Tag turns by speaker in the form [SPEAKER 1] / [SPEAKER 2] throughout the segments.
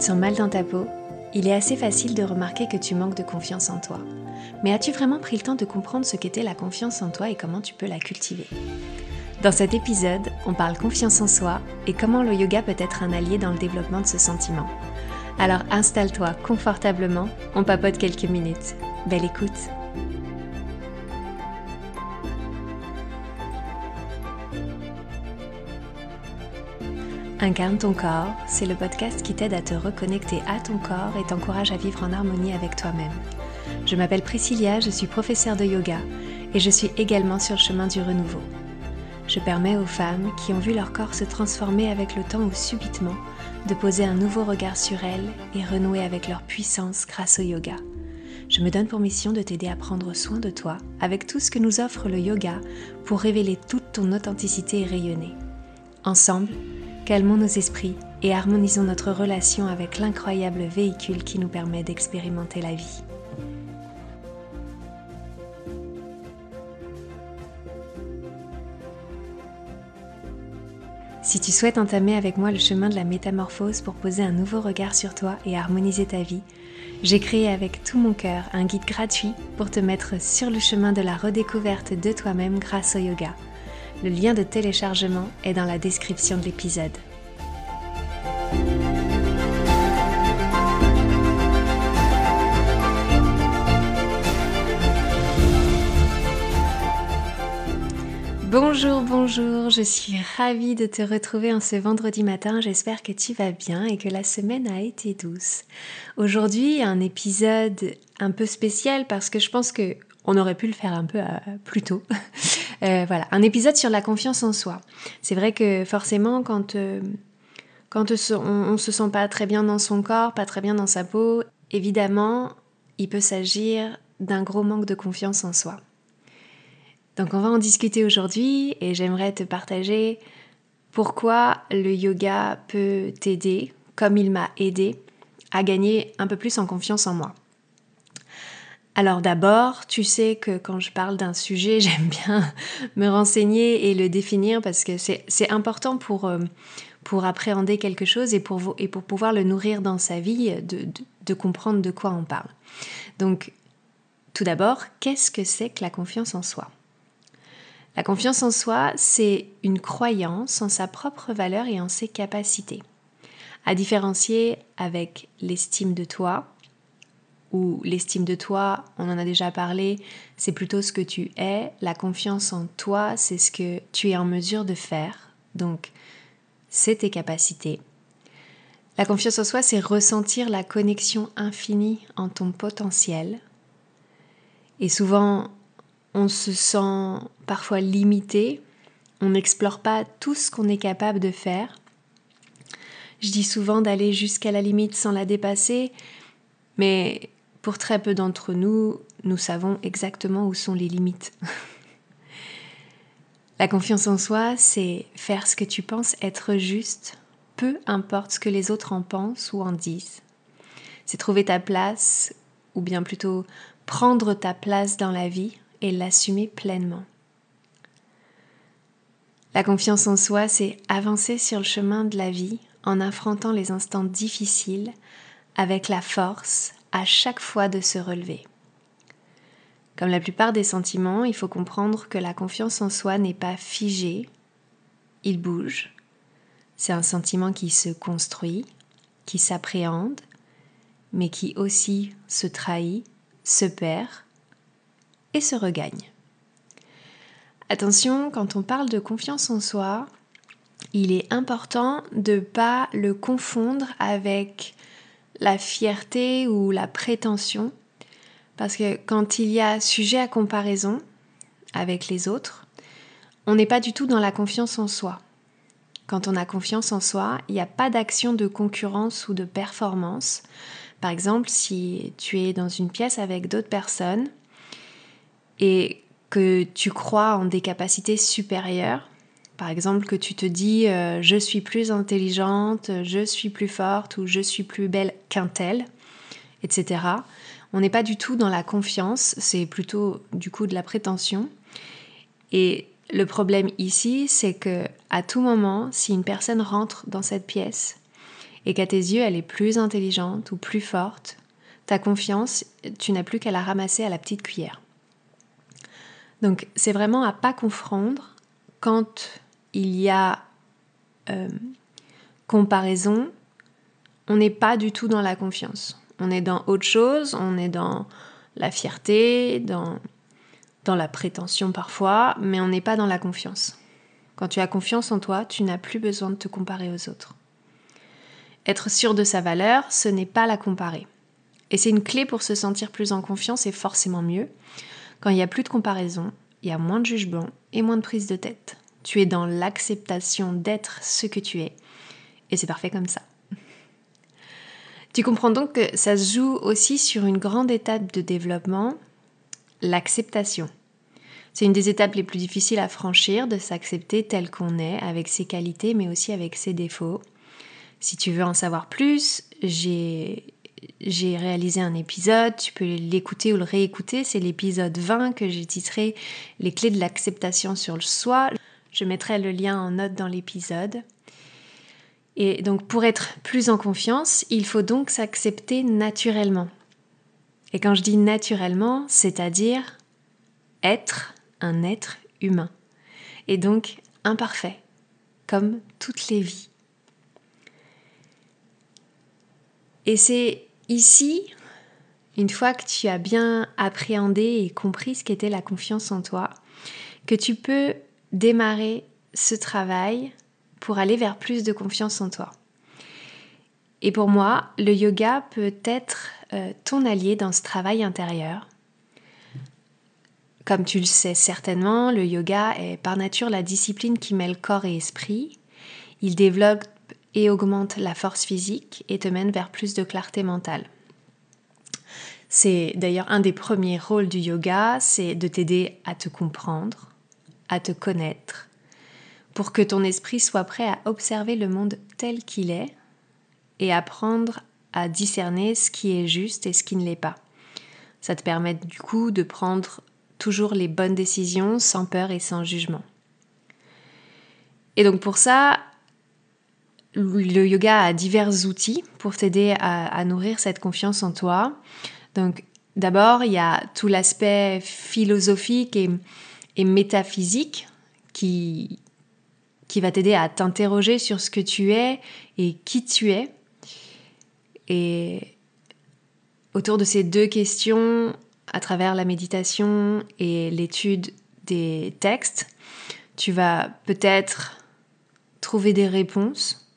[SPEAKER 1] Te sens mal dans ta peau, il est assez facile de remarquer que tu manques de confiance en toi. Mais as-tu vraiment pris le temps de comprendre ce qu'était la confiance en toi et comment tu peux la cultiver? Dans cet épisode, on parle confiance en soi et comment le yoga peut être un allié dans le développement de ce sentiment. Alors installe-toi confortablement, on papote quelques minutes. Belle écoute Incarne ton corps, c'est le podcast qui t'aide à te reconnecter à ton corps et t'encourage à vivre en harmonie avec toi-même. Je m'appelle Priscilla, je suis professeure de yoga et je suis également sur le chemin du renouveau. Je permets aux femmes qui ont vu leur corps se transformer avec le temps ou subitement de poser un nouveau regard sur elles et renouer avec leur puissance grâce au yoga. Je me donne pour mission de t'aider à prendre soin de toi avec tout ce que nous offre le yoga pour révéler toute ton authenticité et rayonner. Ensemble, Calmons nos esprits et harmonisons notre relation avec l'incroyable véhicule qui nous permet d'expérimenter la vie. Si tu souhaites entamer avec moi le chemin de la métamorphose pour poser un nouveau regard sur toi et harmoniser ta vie, j'ai créé avec tout mon cœur un guide gratuit pour te mettre sur le chemin de la redécouverte de toi-même grâce au yoga. Le lien de téléchargement est dans la description de l'épisode. Bonjour, bonjour, je suis ravie de te retrouver en ce vendredi matin. J'espère que tu vas bien et que la semaine a été douce. Aujourd'hui, un épisode un peu spécial parce que je pense que on aurait pu le faire un peu euh, plus tôt. Euh, voilà, un épisode sur la confiance en soi. C'est vrai que forcément, quand, euh, quand on, ne se sent pas très bien dans son corps, pas très bien dans sa peau, évidemment, il peut s'agir d'un gros manque de confiance en soi. Donc on va en discuter aujourd'hui et j'aimerais te partager pourquoi le yoga peut t'aider, comme il m'a aidé, à gagner un peu plus en confiance en moi. Alors d'abord, tu sais que quand je parle d'un sujet, j'aime bien me renseigner et le définir parce que c'est important pour, euh, pour appréhender quelque chose et pour, et pour pouvoir le nourrir dans sa vie, de, de comprendre de quoi on parle. Donc, tout d'abord, qu'est-ce que c'est que la confiance en soi? La confiance en soi, c'est une croyance en sa propre valeur et en ses capacités, à différencier avec l'estime de toi, ou l'estime de toi, on en a déjà parlé, c'est plutôt ce que tu es. La confiance en toi, c'est ce que tu es en mesure de faire. Donc, c'est tes capacités. La confiance en soi, c'est ressentir la connexion infinie en ton potentiel. Et souvent, on se sent parfois limité, on n'explore pas tout ce qu'on est capable de faire. Je dis souvent d'aller jusqu'à la limite sans la dépasser, mais pour très peu d'entre nous, nous savons exactement où sont les limites. La confiance en soi, c'est faire ce que tu penses être juste, peu importe ce que les autres en pensent ou en disent. C'est trouver ta place, ou bien plutôt prendre ta place dans la vie et l'assumer pleinement. La confiance en soi, c'est avancer sur le chemin de la vie en affrontant les instants difficiles avec la force, à chaque fois de se relever. Comme la plupart des sentiments, il faut comprendre que la confiance en soi n'est pas figée, il bouge. C'est un sentiment qui se construit, qui s'appréhende, mais qui aussi se trahit, se perd et se regagne. Attention, quand on parle de confiance en soi, il est important de ne pas le confondre avec la fierté ou la prétention. Parce que quand il y a sujet à comparaison avec les autres, on n'est pas du tout dans la confiance en soi. Quand on a confiance en soi, il n'y a pas d'action de concurrence ou de performance. Par exemple, si tu es dans une pièce avec d'autres personnes et que tu crois en des capacités supérieures, par exemple, que tu te dis euh, je suis plus intelligente, je suis plus forte ou je suis plus belle qu'un tel, etc. On n'est pas du tout dans la confiance, c'est plutôt du coup de la prétention. Et le problème ici, c'est que à tout moment, si une personne rentre dans cette pièce et qu'à tes yeux elle est plus intelligente ou plus forte, ta confiance, tu n'as plus qu'à la ramasser à la petite cuillère. Donc c'est vraiment à pas confondre quand il y a euh, comparaison, on n'est pas du tout dans la confiance. On est dans autre chose, on est dans la fierté, dans, dans la prétention parfois, mais on n'est pas dans la confiance. Quand tu as confiance en toi, tu n'as plus besoin de te comparer aux autres. Être sûr de sa valeur, ce n'est pas la comparer. Et c'est une clé pour se sentir plus en confiance et forcément mieux. Quand il n'y a plus de comparaison, il y a moins de jugement et moins de prise de tête. Tu es dans l'acceptation d'être ce que tu es. Et c'est parfait comme ça. Tu comprends donc que ça se joue aussi sur une grande étape de développement, l'acceptation. C'est une des étapes les plus difficiles à franchir, de s'accepter tel qu'on est, avec ses qualités, mais aussi avec ses défauts. Si tu veux en savoir plus, j'ai réalisé un épisode, tu peux l'écouter ou le réécouter, c'est l'épisode 20 que j'ai titré Les clés de l'acceptation sur le soi. Je mettrai le lien en note dans l'épisode. Et donc pour être plus en confiance, il faut donc s'accepter naturellement. Et quand je dis naturellement, c'est-à-dire être un être humain. Et donc imparfait, comme toutes les vies. Et c'est ici, une fois que tu as bien appréhendé et compris ce qu'était la confiance en toi, que tu peux démarrer ce travail pour aller vers plus de confiance en toi. Et pour moi, le yoga peut être euh, ton allié dans ce travail intérieur. Comme tu le sais certainement, le yoga est par nature la discipline qui mêle corps et esprit. Il développe et augmente la force physique et te mène vers plus de clarté mentale. C'est d'ailleurs un des premiers rôles du yoga, c'est de t'aider à te comprendre, à te connaître, pour que ton esprit soit prêt à observer le monde tel qu'il est et apprendre à discerner ce qui est juste et ce qui ne l'est pas. Ça te permet du coup de prendre toujours les bonnes décisions sans peur et sans jugement. Et donc pour ça, le yoga a divers outils pour t'aider à, nourrir cette confiance en toi. Donc d'abord, il y a tout l'aspect philosophique et, métaphysique qui, qui va t'aider à t'interroger sur ce que tu es et qui tu es. Et autour de ces deux questions, à travers la méditation et l'étude des textes, tu vas peut-être trouver des réponses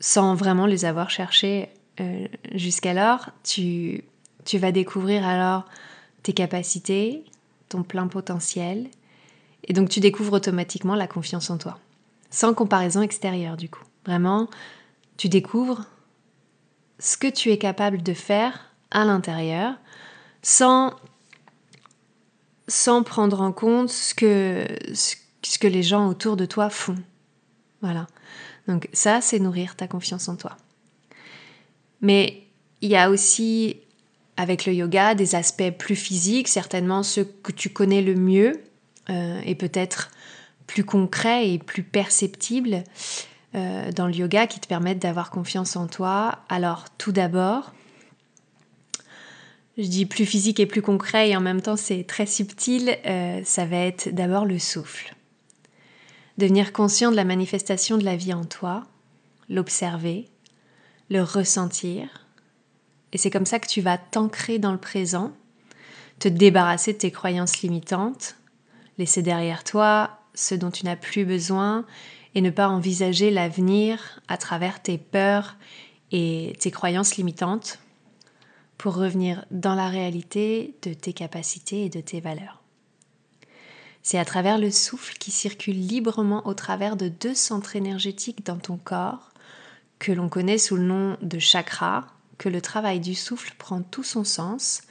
[SPEAKER 1] sans vraiment les avoir cherchées euh, jusqu'alors. Tu, tu vas découvrir alors tes capacités, ton plein potentiel, et donc tu découvres automatiquement la confiance en toi, sans comparaison extérieure du coup. Vraiment, tu découvres ce que tu es capable de faire à l'intérieur, sans, sans prendre en compte ce que, ce que les gens autour de toi font. Voilà. Donc ça, c'est nourrir ta confiance en toi. Mais il y a aussi avec le yoga des aspects plus physiques, certainement ceux que tu connais le mieux euh, et peut-être plus concrets et plus perceptibles euh, dans le yoga qui te permettent d'avoir confiance en toi. Alors tout d'abord, je dis plus physique et plus concret et en même temps c'est très subtil, euh, ça va être d'abord le souffle. Devenir conscient de la manifestation de la vie en toi, l'observer, le ressentir. Et c'est comme ça que tu vas t'ancrer dans le présent, te débarrasser de tes croyances limitantes, laisser derrière toi ce dont tu n'as plus besoin et ne pas envisager l'avenir à travers tes peurs et tes croyances limitantes pour revenir dans la réalité de tes capacités et de tes valeurs. C'est à travers le souffle qui circule librement au travers de deux centres énergétiques dans ton corps, que l'on connaît sous le nom de chakra, que le travail du souffle prend tout son sens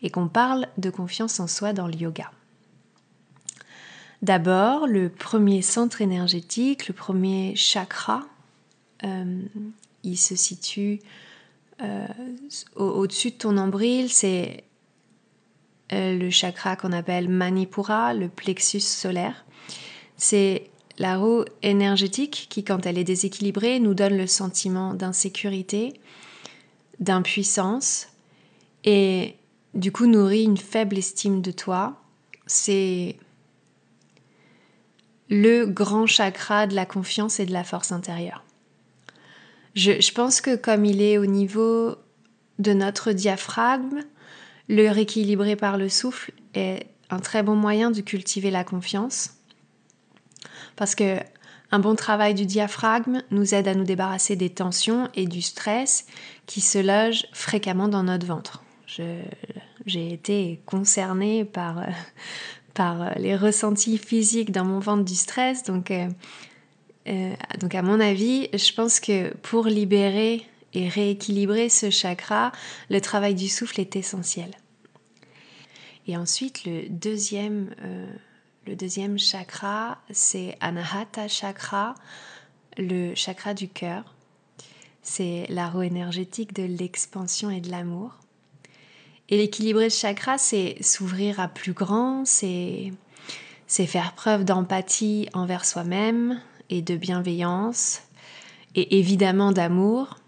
[SPEAKER 1] et qu'on parle de confiance en soi dans le yoga. D'abord, le premier centre énergétique, le premier chakra, euh, il se situe euh, au-dessus de ton nombril, c'est euh, le chakra qu'on appelle Manipura, le plexus solaire. C'est la roue énergétique qui, quand elle est déséquilibrée, nous donne le sentiment d'insécurité, d'impuissance et du coup nourrit une faible estime de toi. C'est le grand chakra de la confiance et de la force intérieure. Je, pense que comme il est au niveau de notre diaphragme, le rééquilibrer par le souffle est un très bon moyen de cultiver la confiance. Parce que un bon travail du diaphragme nous aide à nous débarrasser des tensions et du stress qui se logent fréquemment dans notre ventre. J'ai été concernée par, euh, par les ressentis physiques dans mon ventre du stress. Donc, euh, euh, donc à mon avis, je pense que pour libérer et rééquilibrer ce chakra, le travail du souffle est essentiel. Et ensuite, le deuxième, euh, le deuxième chakra, c'est Anahata Chakra, le chakra du cœur. C'est la roue énergétique de l'expansion et de l'amour. Et l'équilibrer ce chakra, c'est s'ouvrir à plus grand, c'est faire preuve d'empathie envers soi-même et de bienveillance, et évidemment d'amour.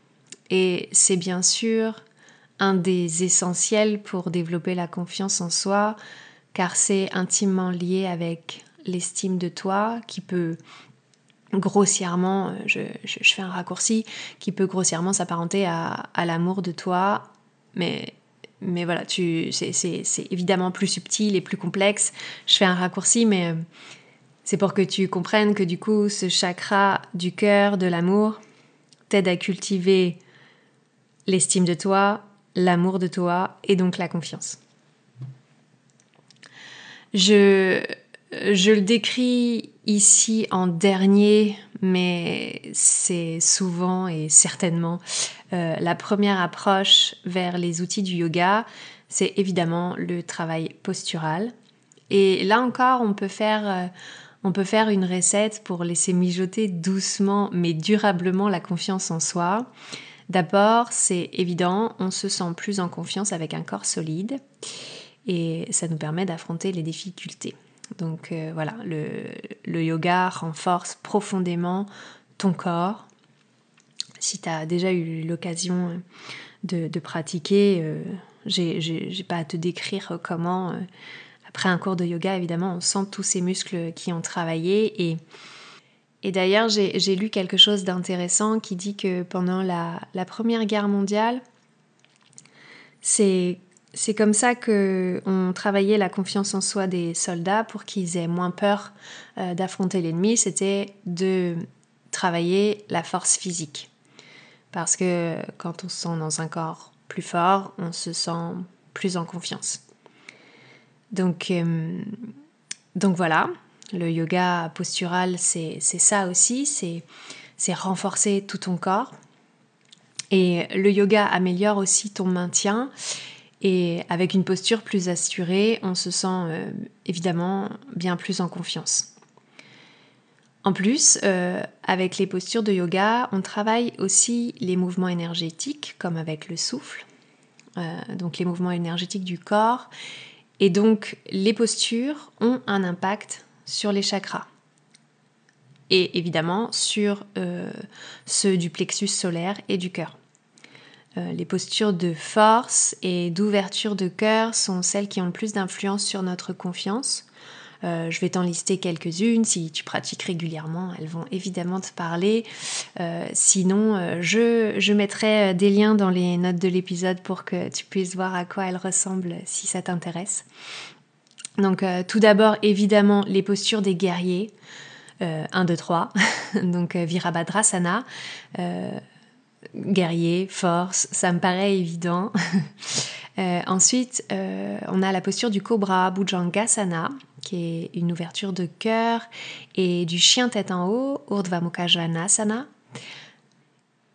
[SPEAKER 1] Et c'est bien sûr un des essentiels pour développer la confiance en soi, car c'est intimement lié avec l'estime de toi qui peut grossièrement, euh, je, fais un raccourci, qui peut grossièrement s'apparenter à, l'amour de toi, mais, mais voilà, c'est évidemment plus subtil et plus complexe. Je fais un raccourci, mais euh, c'est pour que tu comprennes que du coup, ce chakra du cœur, de l'amour, t'aide à cultiver l'estime de toi, l'amour de toi et donc la confiance. Je, le décris ici en dernier, mais c'est souvent et certainement euh, la première approche vers les outils du yoga, c'est évidemment le travail postural. Et là encore, on peut faire, euh, on peut faire une recette pour laisser mijoter doucement mais durablement la confiance en soi. D'abord, c'est évident, on se sent plus en confiance avec un corps solide et ça nous permet d'affronter les difficultés. Donc euh, voilà, le, yoga renforce profondément ton corps. Si tu as déjà eu l'occasion de, pratiquer, euh, j'ai pas à te décrire comment, euh, après un cours de yoga, évidemment, on sent tous ces muscles qui ont travaillé et et d'ailleurs, j'ai lu quelque chose d'intéressant qui dit que pendant la, Première Guerre mondiale, c'est comme ça qu'on travaillait la confiance en soi des soldats pour qu'ils aient moins peur euh, d'affronter l'ennemi. C'était de travailler la force physique. Parce que quand on se sent dans un corps plus fort, on se sent plus en confiance. Donc, euh, donc voilà, le yoga postural, c'est ça aussi, c'est renforcer tout ton corps. Et le yoga améliore aussi ton maintien. Et avec une posture plus assurée, on se sent euh, évidemment bien plus en confiance. En plus, euh, avec les postures de yoga, on travaille aussi les mouvements énergétiques, comme avec le souffle, euh, donc les mouvements énergétiques du corps. Et donc, les postures ont un impact sur les chakras et évidemment sur ceux du plexus solaire et du cœur. Euh, les postures de force et d'ouverture de cœur sont celles qui ont le plus d'influence sur notre confiance. Euh, je vais t'en lister quelques-unes. Si tu pratiques régulièrement, elles vont évidemment te parler. sinon, je, je, mettrai des liens dans les notes de l'épisode pour que tu puisses voir à quoi elles ressemblent si ça t'intéresse. Donc euh, tout d'abord, évidemment, les postures des guerriers. 1, 2, 3. Donc euh, Virabhadrasana. Euh, guerrier, force, ça me paraît évident. ensuite, on a la posture du cobra, Bhujangasana, qui est une ouverture de cœur, et du chien tête en haut, Urdhva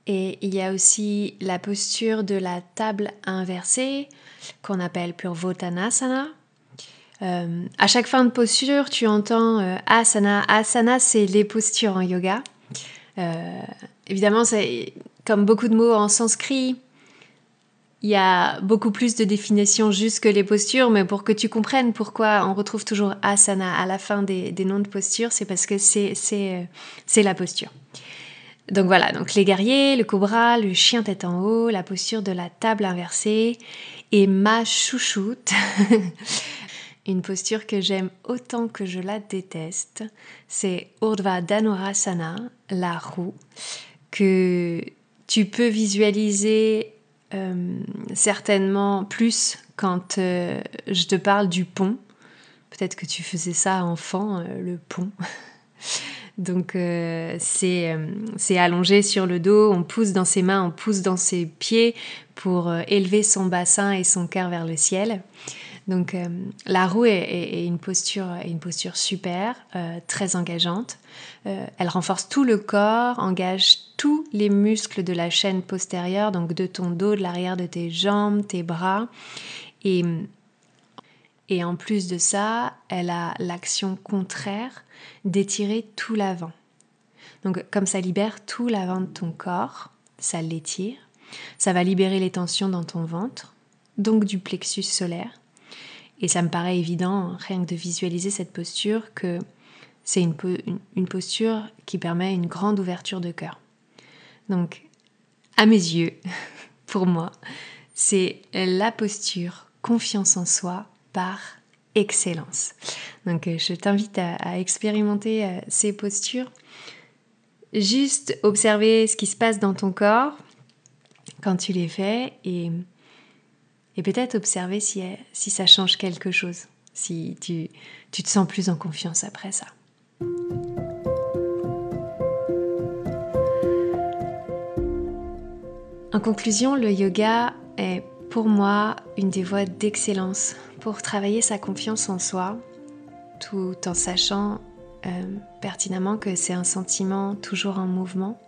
[SPEAKER 1] Et il y a aussi la posture de la table inversée, qu'on appelle Purvotanasana, euh, à chaque fin de posture, tu entends euh, asana. Asana, c'est les postures en yoga. Euh, évidemment, c'est comme beaucoup de mots en sanskrit. il y a beaucoup plus de définitions juste que les postures, mais pour que tu comprennes pourquoi on retrouve toujours asana à la fin des, noms de postures, c'est parce que c'est, c'est la posture. Donc voilà, donc les guerriers, le cobra, le chien tête en haut, la posture de la table inversée et ma chouchoute, une posture que j'aime autant que je la déteste, c'est Urdhva Dhanurasana, la roue, que tu peux visualiser euh, certainement plus quand euh, je te parle du pont. Peut-être que tu faisais ça enfant, euh, le pont. Donc c'est allongé sur le dos, on pousse dans ses mains, on pousse dans ses pieds pour élever son bassin et son cœur vers le ciel. Donc euh, la roue est, une, posture, une posture super, euh, très engageante. Euh, elle renforce tout le corps, engage tous les muscles de la chaîne postérieure, donc de ton dos, de l'arrière de tes jambes, tes bras. Et, et en plus de ça, elle a l'action contraire d'étirer tout l'avant. Donc comme ça libère tout l'avant de ton corps, ça l'étire. Ça va libérer les tensions dans ton ventre, donc du plexus solaire. Et ça me paraît évident, rien que de visualiser cette posture, que c'est une, posture qui permet une grande ouverture de cœur. Donc, à mes yeux, pour moi, c'est la posture confiance en soi par excellence. Donc, euh, je t'invite à, à, expérimenter euh, ces postures. Juste observer ce qui se passe dans ton corps quand tu les fais et et peut-être observer si, si ça change quelque chose, si tu, tu te sens plus en confiance après ça. En conclusion, le yoga est pour moi une des voies d'excellence pour travailler sa confiance en soi, tout en sachant euh, pertinemment que c'est un sentiment toujours en mouvement,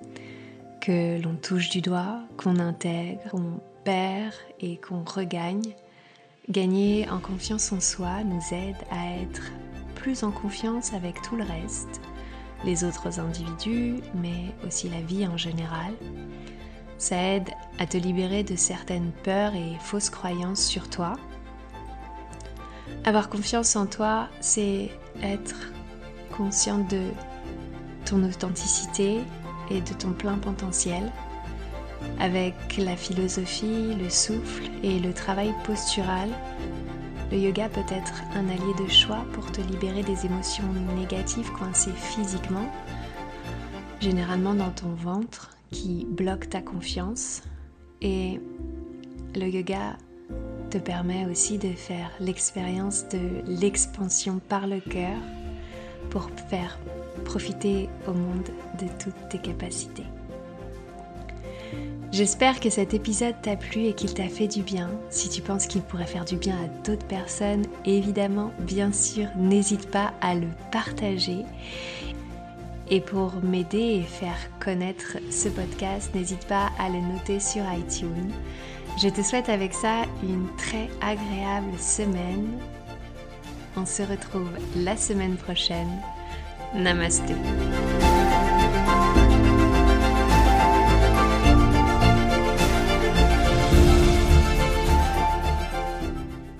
[SPEAKER 1] que l'on touche du doigt, qu'on intègre, perd et qu'on regagne, gagner en confiance en soi nous aide à être plus en confiance avec tout le reste, les autres individus, mais aussi la vie en général. Ça aide à te libérer de certaines peurs et fausses croyances sur toi. Avoir confiance en toi, c'est être consciente de ton authenticité et de ton plein potentiel avec la philosophie, le souffle et le travail postural, le yoga peut être un allié de choix pour te libérer des émotions négatives coincées physiquement, généralement dans ton ventre, qui bloquent ta confiance. Et le yoga te permet aussi de faire l'expérience de l'expansion par le cœur pour faire profiter au monde de toutes tes capacités. J'espère que cet épisode t'a plu et qu'il t'a fait du bien. Si tu penses qu'il pourrait faire du bien à d'autres personnes, évidemment, bien sûr, n'hésite pas à le partager. Et pour m'aider et faire connaître ce podcast, n'hésite pas à le noter sur iTunes. Je te souhaite avec ça une très agréable semaine. On se retrouve la semaine prochaine. Namasté.